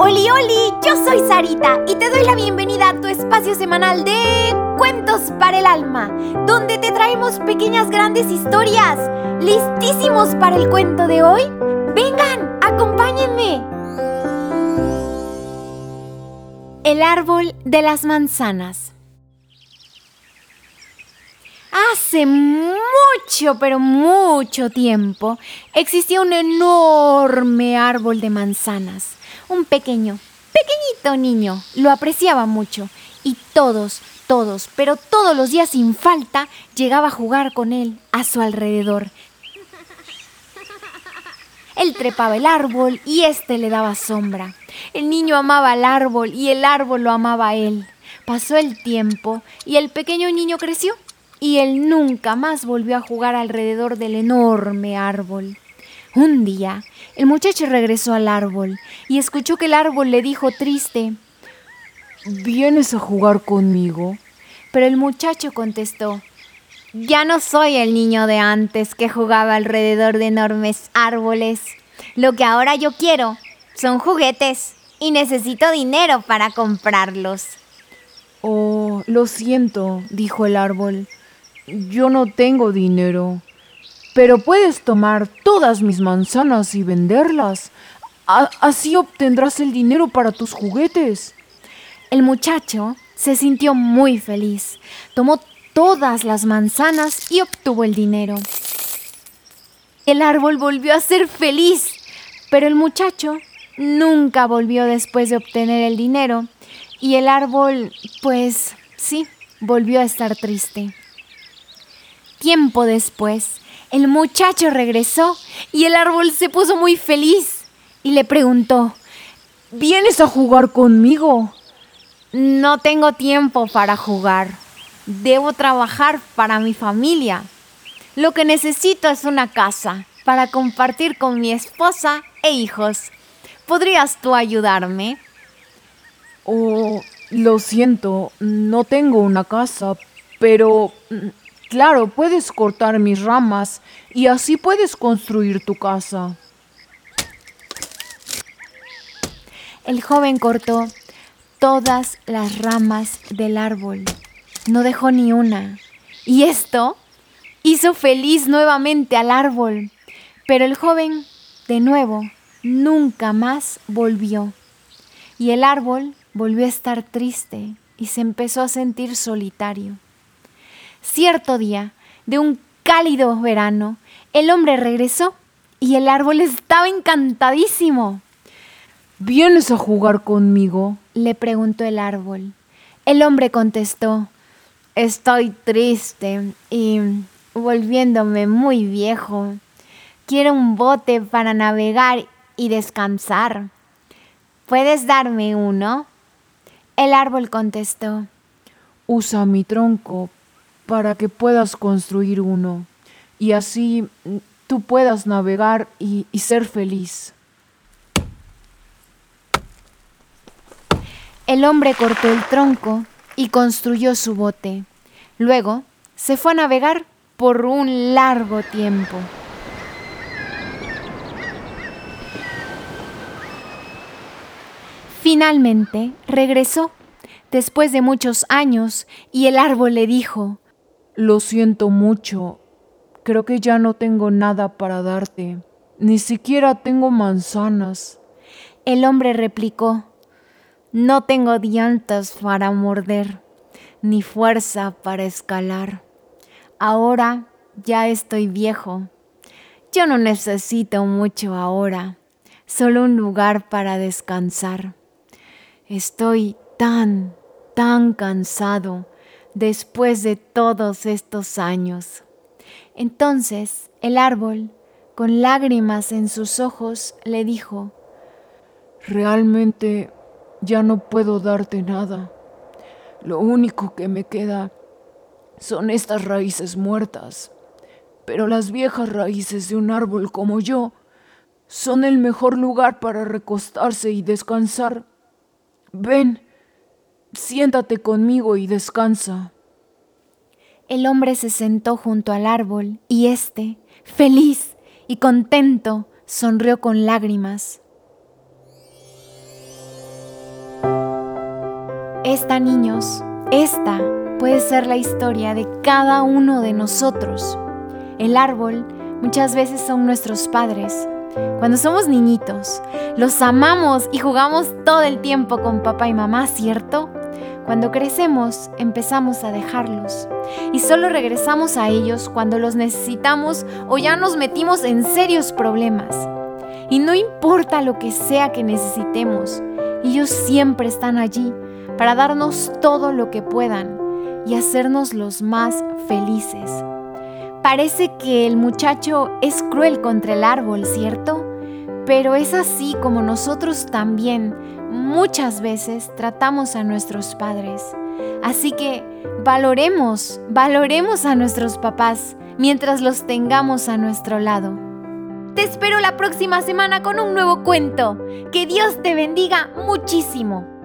Oli, oli, yo soy Sarita y te doy la bienvenida a tu espacio semanal de Cuentos para el Alma, donde te traemos pequeñas grandes historias. ¿Listísimos para el cuento de hoy? Vengan, acompáñenme. El árbol de las manzanas. Hace mucho, pero mucho tiempo, existía un enorme árbol de manzanas. Un pequeño, pequeñito niño lo apreciaba mucho y todos, todos, pero todos los días sin falta llegaba a jugar con él a su alrededor. Él trepaba el árbol y éste le daba sombra. El niño amaba al árbol y el árbol lo amaba a él. Pasó el tiempo y el pequeño niño creció y él nunca más volvió a jugar alrededor del enorme árbol. Un día, el muchacho regresó al árbol y escuchó que el árbol le dijo triste, ¿Vienes a jugar conmigo? Pero el muchacho contestó, ya no soy el niño de antes que jugaba alrededor de enormes árboles. Lo que ahora yo quiero son juguetes y necesito dinero para comprarlos. Oh, lo siento, dijo el árbol. Yo no tengo dinero. Pero puedes tomar todas mis manzanas y venderlas. así obtendrás el dinero para tus juguetes. El muchacho se sintió muy feliz. Tomó todas las manzanas y obtuvo el dinero. El árbol volvió a ser feliz, pero el muchacho nunca volvió después de obtener el dinero y el árbol, pues sí, volvió a estar triste. Tiempo después, el muchacho regresó y el árbol se puso muy feliz y le preguntó, ¿vienes a jugar conmigo? No tengo tiempo para jugar. Debo trabajar para mi familia. Lo que necesito es una casa para compartir con mi esposa e hijos. ¿Podrías tú ayudarme? Oh, lo siento, no tengo una casa, pero mm, Claro, puedes cortar mis ramas y así puedes construir tu casa. El joven cortó todas las ramas del árbol. No dejó ni una. Y esto hizo feliz nuevamente al árbol. Pero el joven, de nuevo, nunca más volvió. Y el árbol volvió a estar triste y se empezó a sentir solitario. Cierto día, de un cálido verano, el hombre regresó y el árbol estaba encantadísimo. ¿Vienes a jugar conmigo? le preguntó el árbol. El hombre contestó, estoy triste y volviéndome muy viejo. Quiero un bote para navegar y descansar. ¿Puedes darme uno? El árbol contestó, usa mi tronco para que puedas construir uno y así tú puedas navegar y, ser feliz. El hombre cortó el tronco y construyó su bote. Luego se fue a navegar por un largo tiempo. Finalmente regresó, después de muchos años, y el árbol le dijo, lo siento mucho. Creo que ya no tengo nada para darte. Ni siquiera tengo manzanas. El hombre replicó, No tengo dientes para morder, ni fuerza para escalar. Ahora ya estoy viejo. Yo no necesito mucho ahora, solo un lugar para descansar. Estoy tan, tan cansado después de todos estos años. Entonces el árbol, con lágrimas en sus ojos, le dijo, Realmente ya no puedo darte nada. Lo único que me queda son estas raíces muertas. Pero las viejas raíces de un árbol como yo son el mejor lugar para recostarse y descansar. Ven, Siéntate conmigo y descansa. El hombre se sentó junto al árbol y éste, feliz y contento, sonrió con lágrimas. Esta, niños, esta puede ser la historia de cada uno de nosotros. El árbol muchas veces son nuestros padres. Cuando somos niñitos, los amamos y jugamos todo el tiempo con papá y mamá, ¿cierto? Cuando crecemos, empezamos a dejarlos y solo regresamos a ellos cuando los necesitamos o ya nos metimos en serios problemas. Y no importa lo que sea que necesitemos, ellos siempre están allí para darnos todo lo que puedan y hacernos los más felices. Parece que el muchacho es cruel contra el árbol, ¿cierto? Pero es así como nosotros también muchas veces tratamos a nuestros padres. Así que valoremos, valoremos a nuestros papás mientras los tengamos a nuestro lado. Te espero la próxima semana con un nuevo cuento. Que Dios te bendiga muchísimo.